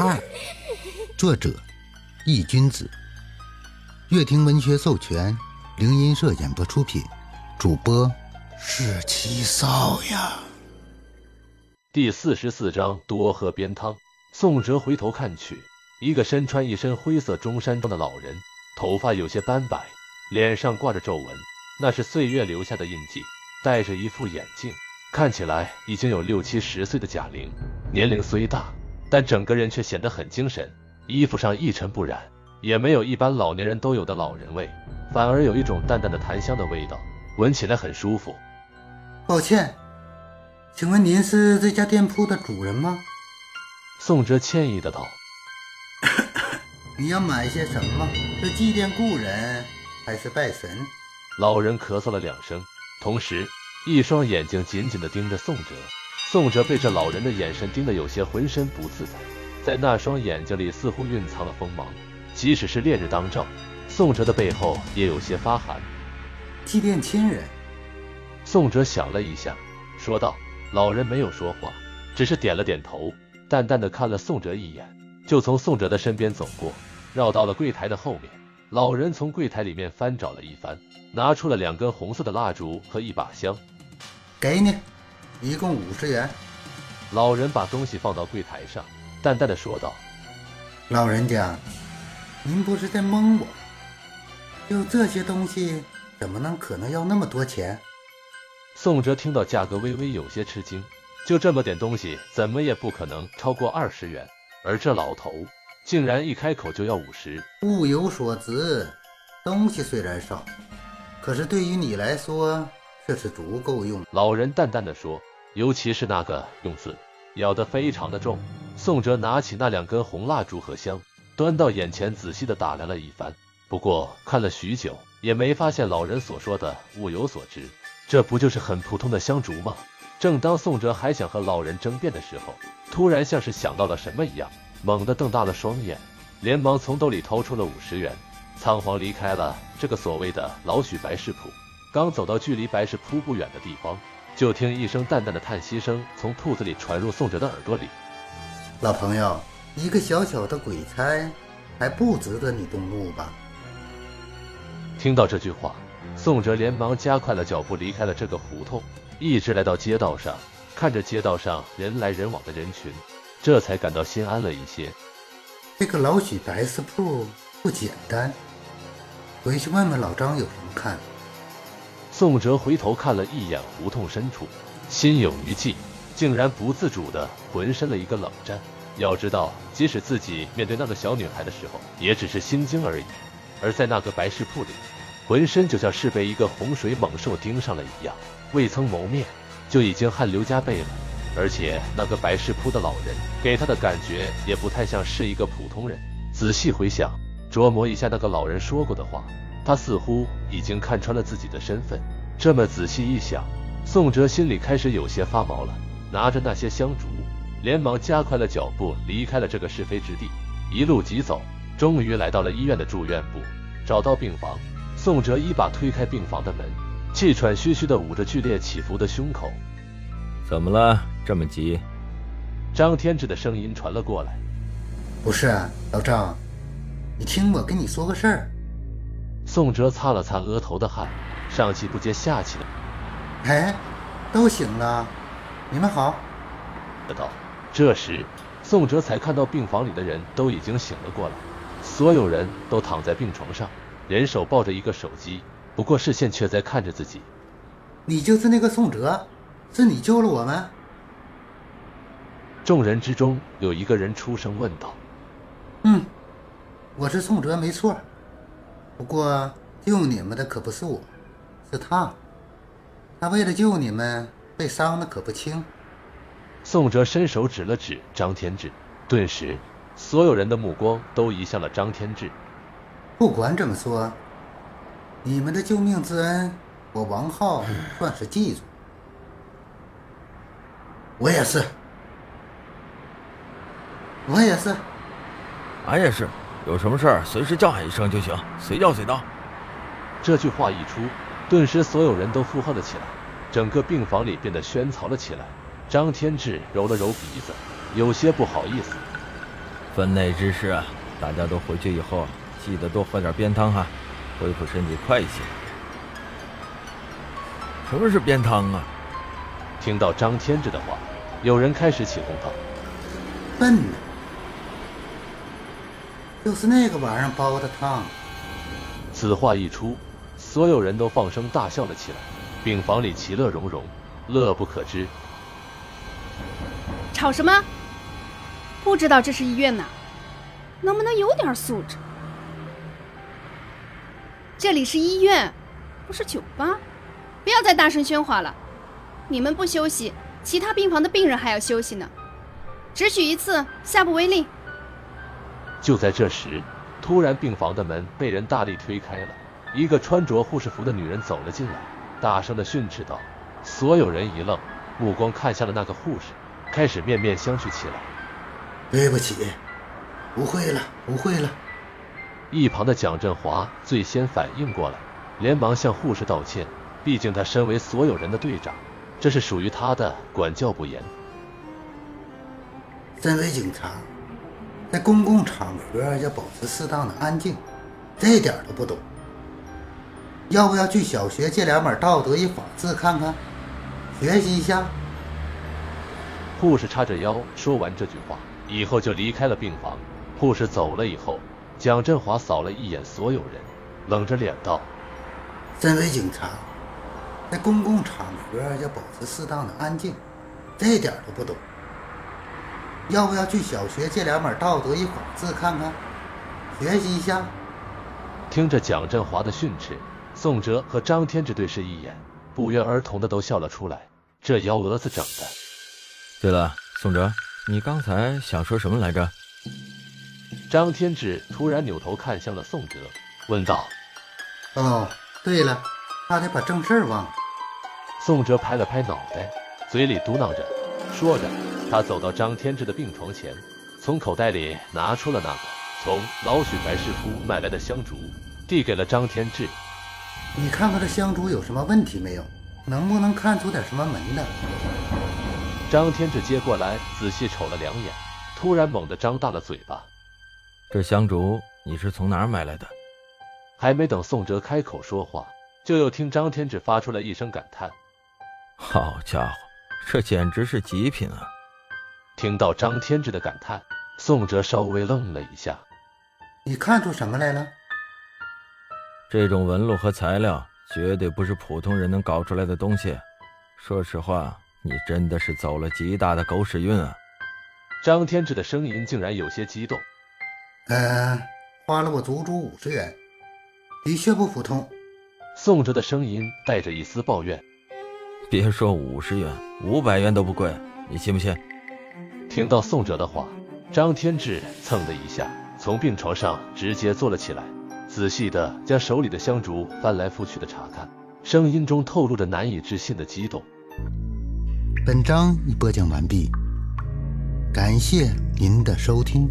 二》，作者易君子，乐亭文学授权，灵音社演播出品，主播是七少呀。第四十四章多喝边汤。宋哲回头看去，一个身穿一身灰色中山装的老人，头发有些斑白，脸上挂着皱纹，那是岁月留下的印记。戴着一副眼镜，看起来已经有六七十岁的贾玲，年龄虽大，但整个人却显得很精神。衣服上一尘不染，也没有一般老年人都有的老人味，反而有一种淡淡的檀香的味道，闻起来很舒服。抱歉，请问您是这家店铺的主人吗？宋哲歉意的道：“你要买些什么？是祭奠故人，还是拜神？”老人咳嗽了两声。同时，一双眼睛紧紧的盯着宋哲。宋哲被这老人的眼神盯得有些浑身不自在，在那双眼睛里似乎蕴藏了锋芒。即使是烈日当照，宋哲的背后也有些发寒。祭奠亲人。宋哲想了一下，说道：“老人没有说话，只是点了点头，淡淡的看了宋哲一眼，就从宋哲的身边走过，绕到了柜台的后面。”老人从柜台里面翻找了一番，拿出了两根红色的蜡烛和一把香，给你，一共五十元。老人把东西放到柜台上，淡淡的说道：“老人家，您不是在蒙我？就这些东西，怎么能可能要那么多钱？”宋哲听到价格，微微有些吃惊，就这么点东西，怎么也不可能超过二十元，而这老头。竟然一开口就要五十，物有所值，东西虽然少，可是对于你来说却是足够用。老人淡淡的说，尤其是那个用字咬得非常的重。宋哲拿起那两根红蜡烛和香，端到眼前仔细的打量了一番，不过看了许久也没发现老人所说的物有所值，这不就是很普通的香烛吗？正当宋哲还想和老人争辩的时候，突然像是想到了什么一样。猛地瞪大了双眼，连忙从兜里掏出了五十元，仓皇离开了这个所谓的老许白事铺。刚走到距离白事铺不远的地方，就听一声淡淡的叹息声从铺子里传入宋哲的耳朵里：“老朋友，一个小小的鬼差，还不值得你动怒吧？”听到这句话，宋哲连忙加快了脚步离开了这个胡同，一直来到街道上，看着街道上人来人往的人群。这才感到心安了一些。这个老许白丝铺不简单，回去问问老张有什么看。宋哲回头看了一眼胡同深处，心有余悸，竟然不自主的浑身了一个冷战。要知道，即使自己面对那个小女孩的时候，也只是心惊而已；而在那个白事铺里，浑身就像是被一个洪水猛兽盯上了一样，未曾谋面，就已经汗流浃背了。而且那个白石铺的老人给他的感觉也不太像是一个普通人。仔细回想，琢磨一下那个老人说过的话，他似乎已经看穿了自己的身份。这么仔细一想，宋哲心里开始有些发毛了。拿着那些香烛，连忙加快了脚步离开了这个是非之地。一路疾走，终于来到了医院的住院部。找到病房，宋哲一把推开病房的门，气喘吁吁地捂着剧烈起伏的胸口。怎么了？这么急？张天志的声音传了过来。不是，老张，你听我跟你说个事儿。宋哲擦了擦额头的汗，上气不接下气的。哎，都醒了，你们好。道。这时，宋哲才看到病房里的人都已经醒了过来，所有人都躺在病床上，人手抱着一个手机，不过视线却在看着自己。你就是那个宋哲？是你救了我们。众人之中有一个人出声问道：“嗯，我是宋哲，没错。不过救你们的可不是我，是他。他为了救你们，被伤的可不轻。”宋哲伸手指了指张天志，顿时所有人的目光都移向了张天志。不管怎么说，你们的救命之恩，我王浩算是记住。我也是，我也是，俺也是。有什么事儿随时叫喊一声就行，随叫随到。这句话一出，顿时所有人都附和了起来，整个病房里变得喧嘈了起来。张天志揉了揉鼻子，有些不好意思：“分内之事啊，大家都回去以后记得多喝点鞭汤哈，恢复身体快一些。什么是鞭汤啊？听到张天志的话，有人开始起哄道：“笨呢，就是那个玩意儿煲的汤。”此话一出，所有人都放声大笑了起来，病房里其乐融融，乐不可支。吵什么？不知道这是医院呐？能不能有点素质？这里是医院，不是酒吧，不要再大声喧哗了。你们不休息，其他病房的病人还要休息呢。只许一次，下不为例。就在这时，突然病房的门被人大力推开了，一个穿着护士服的女人走了进来，大声的训斥道。所有人一愣，目光看向了那个护士，开始面面相觑起来。对不起，不会了，不会了。一旁的蒋振华最先反应过来，连忙向护士道歉。毕竟他身为所有人的队长，这是属于他的，管教不严。身为警察，在公共场合要保持适当的安静，这点都不懂。要不要去小学借两本道德与法治看看，学习一下？护士叉着腰说完这句话。以后就离开了病房。护士走了以后，蒋振华扫了一眼所有人，冷着脸道：“身为警察，在公共场合要保持适当的安静，这点都不懂。要不要去小学借两本道德与法治看看，学习一下？”听着蒋振华的训斥，宋哲和张天志对视一眼，不约而同的都笑了出来。这幺蛾子整的。对了，宋哲。你刚才想说什么来着？张天志突然扭头看向了宋哲，问道：“哦，对了，差点把正事忘了。”宋哲拍了拍脑袋，嘴里嘟囔着，说着，他走到张天志的病床前，从口袋里拿出了那个从老许白师傅买来的香烛，递给了张天志：“你看看这香烛有什么问题没有？能不能看出点什么门的？”张天志接过来，仔细瞅了两眼，突然猛地张大了嘴巴。这香烛你是从哪儿买来的？还没等宋哲开口说话，就又听张天志发出了一声感叹：“好家伙，这简直是极品啊！”听到张天志的感叹，宋哲稍微愣了一下：“你看出什么来了？这种纹路和材料绝对不是普通人能搞出来的东西。说实话。”你真的是走了极大的狗屎运啊！张天志的声音竟然有些激动。嗯，花了我足足五十元，的确不普通。宋哲的声音带着一丝抱怨。别说五十元，五百元都不贵，你信不信？听到宋哲的话，张天志蹭的一下从病床上直接坐了起来，仔细的将手里的香烛翻来覆去的查看，声音中透露着难以置信的激动。本章已播讲完毕，感谢您的收听。